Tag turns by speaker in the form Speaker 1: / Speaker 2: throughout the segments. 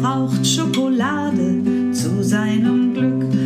Speaker 1: braucht Schokolade zu seinem Glück.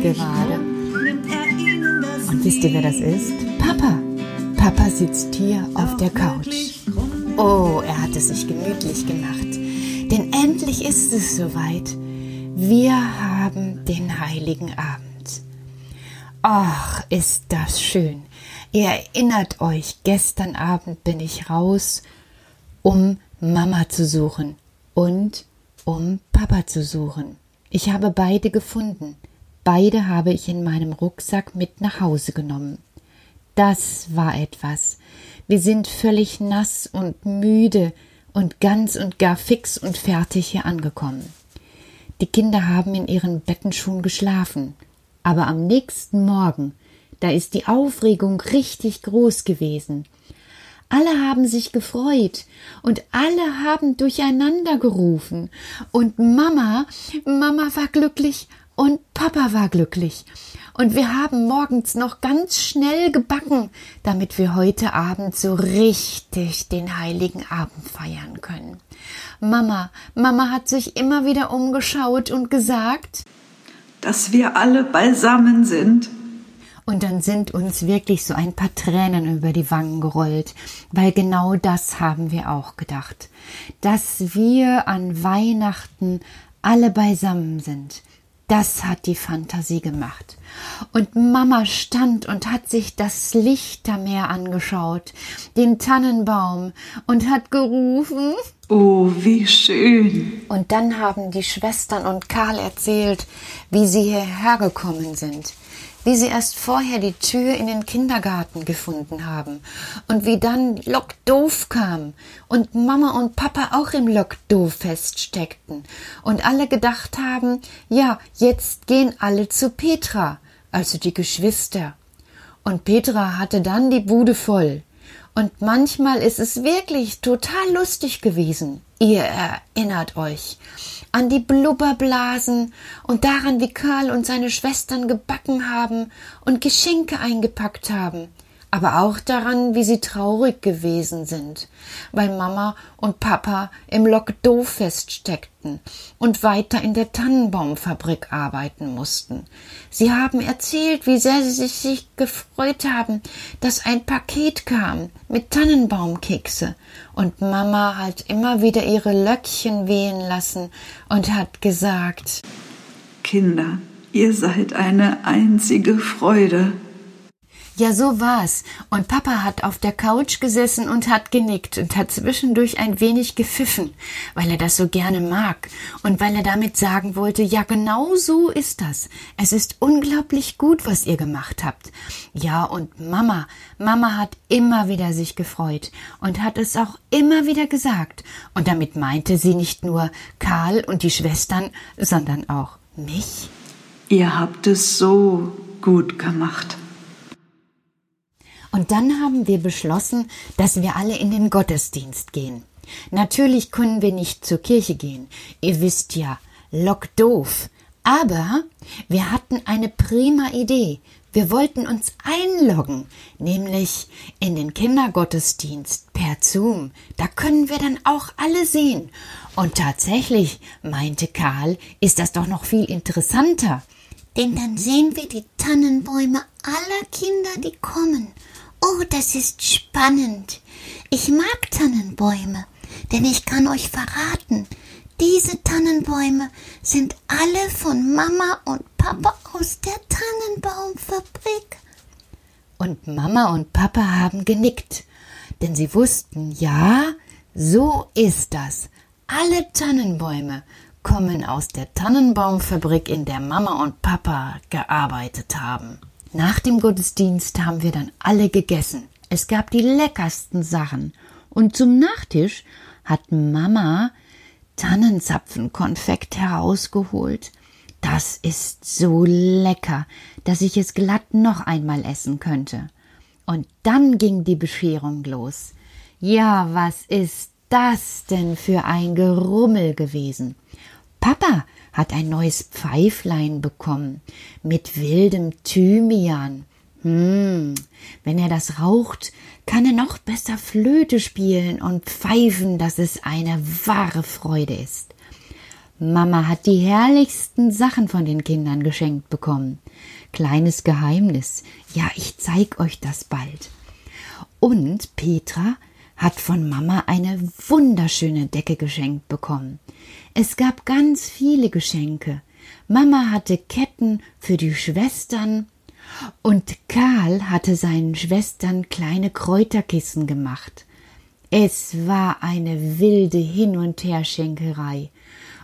Speaker 2: gerade. Und wisst ihr, wer das ist? Papa. Papa sitzt hier auf der Couch. Oh, er hat es sich gemütlich gemacht. Denn endlich ist es soweit. Wir haben den heiligen Abend. Ach, ist das schön. Ihr erinnert euch, gestern Abend bin ich raus, um Mama zu suchen und um Papa zu suchen. Ich habe beide gefunden. Beide habe ich in meinem Rucksack mit nach Hause genommen. Das war etwas. Wir sind völlig nass und müde und ganz und gar fix und fertig hier angekommen. Die Kinder haben in ihren Bettenschuhen geschlafen, aber am nächsten Morgen, da ist die Aufregung richtig groß gewesen. Alle haben sich gefreut und alle haben durcheinander gerufen. Und Mama, Mama war glücklich und Papa war glücklich. Und wir haben morgens noch ganz schnell gebacken, damit wir heute Abend so richtig den heiligen Abend feiern können. Mama, Mama hat sich immer wieder umgeschaut und gesagt,
Speaker 1: dass wir alle beisammen sind
Speaker 2: und dann sind uns wirklich so ein paar Tränen über die Wangen gerollt, weil genau das haben wir auch gedacht, dass wir an Weihnachten alle beisammen sind. Das hat die Fantasie gemacht. Und Mama stand und hat sich das Lichtermeer angeschaut, den Tannenbaum und hat gerufen.
Speaker 1: Oh, wie schön.
Speaker 2: Und dann haben die Schwestern und Karl erzählt, wie sie hierher gekommen sind wie sie erst vorher die Tür in den Kindergarten gefunden haben und wie dann Lockdoof kam und Mama und Papa auch im Lockdoof feststeckten und alle gedacht haben, ja, jetzt gehen alle zu Petra, also die Geschwister. Und Petra hatte dann die Bude voll. Und manchmal ist es wirklich total lustig gewesen. Ihr erinnert euch an die Blubberblasen und daran, wie Karl und seine Schwestern gebacken haben und Geschenke eingepackt haben aber auch daran, wie sie traurig gewesen sind, weil Mama und Papa im Lockdow feststeckten und weiter in der Tannenbaumfabrik arbeiten mussten. Sie haben erzählt, wie sehr sie sich gefreut haben, dass ein Paket kam mit Tannenbaumkekse und Mama hat immer wieder ihre Löckchen wehen lassen und hat gesagt
Speaker 1: Kinder, ihr seid eine einzige Freude.
Speaker 2: Ja, so war's. Und Papa hat auf der Couch gesessen und hat genickt und hat zwischendurch ein wenig gepfiffen, weil er das so gerne mag und weil er damit sagen wollte, ja, genau so ist das. Es ist unglaublich gut, was ihr gemacht habt. Ja, und Mama, Mama hat immer wieder sich gefreut und hat es auch immer wieder gesagt. Und damit meinte sie nicht nur Karl und die Schwestern, sondern auch mich.
Speaker 1: Ihr habt es so gut gemacht.
Speaker 2: Und dann haben wir beschlossen, dass wir alle in den Gottesdienst gehen. Natürlich können wir nicht zur Kirche gehen. Ihr wisst ja, lock doof. Aber wir hatten eine prima Idee. Wir wollten uns einloggen, nämlich in den Kindergottesdienst per Zoom. Da können wir dann auch alle sehen. Und tatsächlich, meinte Karl, ist das doch noch viel interessanter.
Speaker 3: Denn dann sehen wir die Tannenbäume aller Kinder, die kommen. Oh, das ist spannend. Ich mag Tannenbäume, denn ich kann euch verraten, diese Tannenbäume sind alle von Mama und Papa aus der Tannenbaumfabrik.
Speaker 2: Und Mama und Papa haben genickt, denn sie wussten, ja, so ist das. Alle Tannenbäume kommen aus der Tannenbaumfabrik, in der Mama und Papa gearbeitet haben. Nach dem Gottesdienst haben wir dann alle gegessen. Es gab die leckersten Sachen. Und zum Nachtisch hat Mama Tannenzapfenkonfekt herausgeholt. Das ist so lecker, dass ich es glatt noch einmal essen könnte. Und dann ging die Bescherung los. Ja, was ist das denn für ein Gerummel gewesen? Papa hat ein neues Pfeiflein bekommen mit wildem Thymian. Hm, wenn er das raucht, kann er noch besser Flöte spielen und pfeifen, dass es eine wahre Freude ist. Mama hat die herrlichsten Sachen von den Kindern geschenkt bekommen. Kleines Geheimnis. Ja, ich zeig euch das bald. Und Petra hat von Mama eine wunderschöne Decke geschenkt bekommen. Es gab ganz viele Geschenke. Mama hatte Ketten für die Schwestern und Karl hatte seinen Schwestern kleine Kräuterkissen gemacht. Es war eine wilde Hin- und Herschenkerei,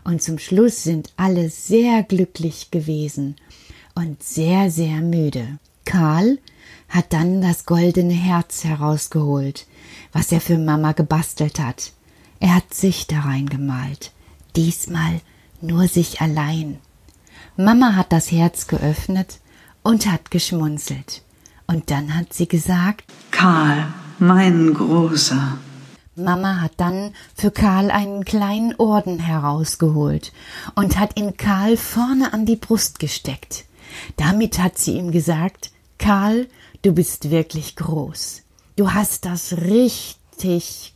Speaker 2: und zum Schluss sind alle sehr glücklich gewesen und sehr, sehr müde. Karl hat dann das goldene Herz herausgeholt, was er für Mama gebastelt hat. Er hat sich da reingemalt diesmal nur sich allein. Mama hat das Herz geöffnet und hat geschmunzelt. Und dann hat sie gesagt
Speaker 1: Karl, mein Großer.
Speaker 2: Mama hat dann für Karl einen kleinen Orden herausgeholt und hat ihn Karl vorne an die Brust gesteckt. Damit hat sie ihm gesagt, Karl, du bist wirklich groß. Du hast das richtig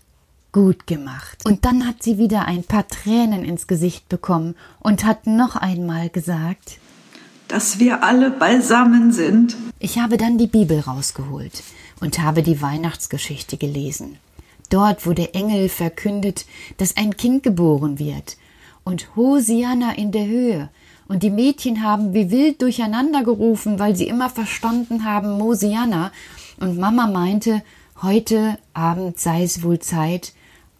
Speaker 2: gut gemacht. Und dann hat sie wieder ein paar Tränen ins Gesicht bekommen und hat noch einmal gesagt,
Speaker 1: dass wir alle beisammen sind.
Speaker 2: Ich habe dann die Bibel rausgeholt und habe die Weihnachtsgeschichte gelesen. Dort, wo der Engel verkündet, dass ein Kind geboren wird. Und Hosianna in der Höhe. Und die Mädchen haben wie wild durcheinander gerufen, weil sie immer verstanden haben, Mosianna. Und Mama meinte, heute Abend sei es wohl Zeit,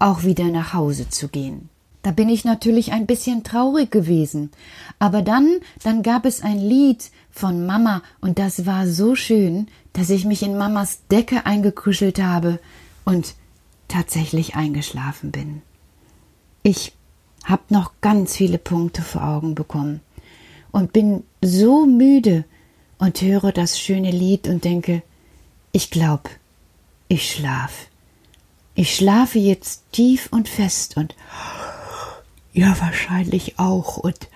Speaker 2: auch wieder nach Hause zu gehen. Da bin ich natürlich ein bisschen traurig gewesen. Aber dann, dann gab es ein Lied von Mama und das war so schön, dass ich mich in Mamas Decke eingekuschelt habe und tatsächlich eingeschlafen bin. Ich habe noch ganz viele Punkte vor Augen bekommen und bin so müde und höre das schöne Lied und denke, ich glaube, ich schlaf. Ich schlafe jetzt tief und fest und ja, wahrscheinlich auch und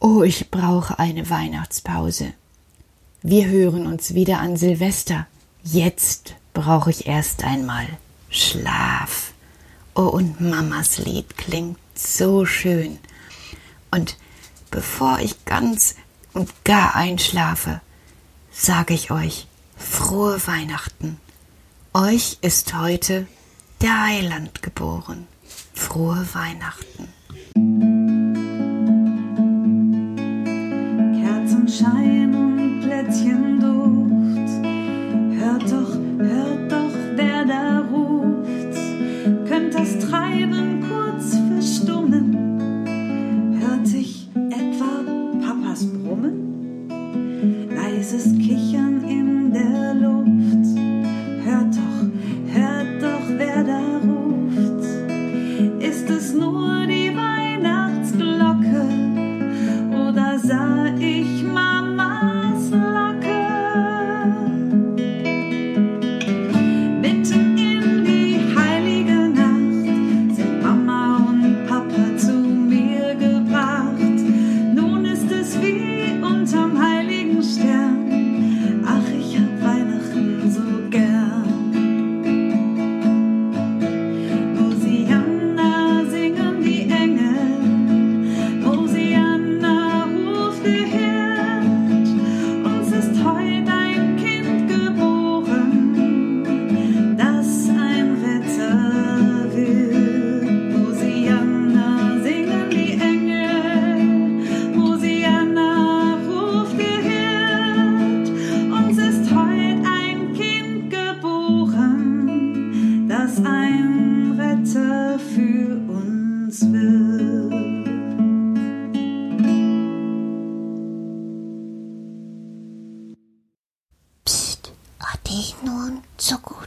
Speaker 2: oh, ich brauche eine Weihnachtspause. Wir hören uns wieder an Silvester. Jetzt brauche ich erst einmal Schlaf. Oh, und Mamas Lied klingt so schön. Und bevor ich ganz und gar einschlafe, sage ich euch frohe Weihnachten. Euch ist heute der Heiland geboren. Frohe Weihnachten.
Speaker 1: Kerzenschein und Plätzchenduft. Hört doch,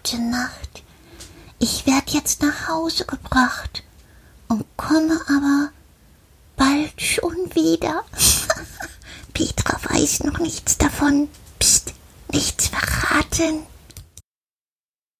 Speaker 3: zur guten Nacht. Ich werd jetzt nach Hause gebracht und komme aber bald schon wieder. Petra weiß noch nichts davon. Psst, nichts verraten.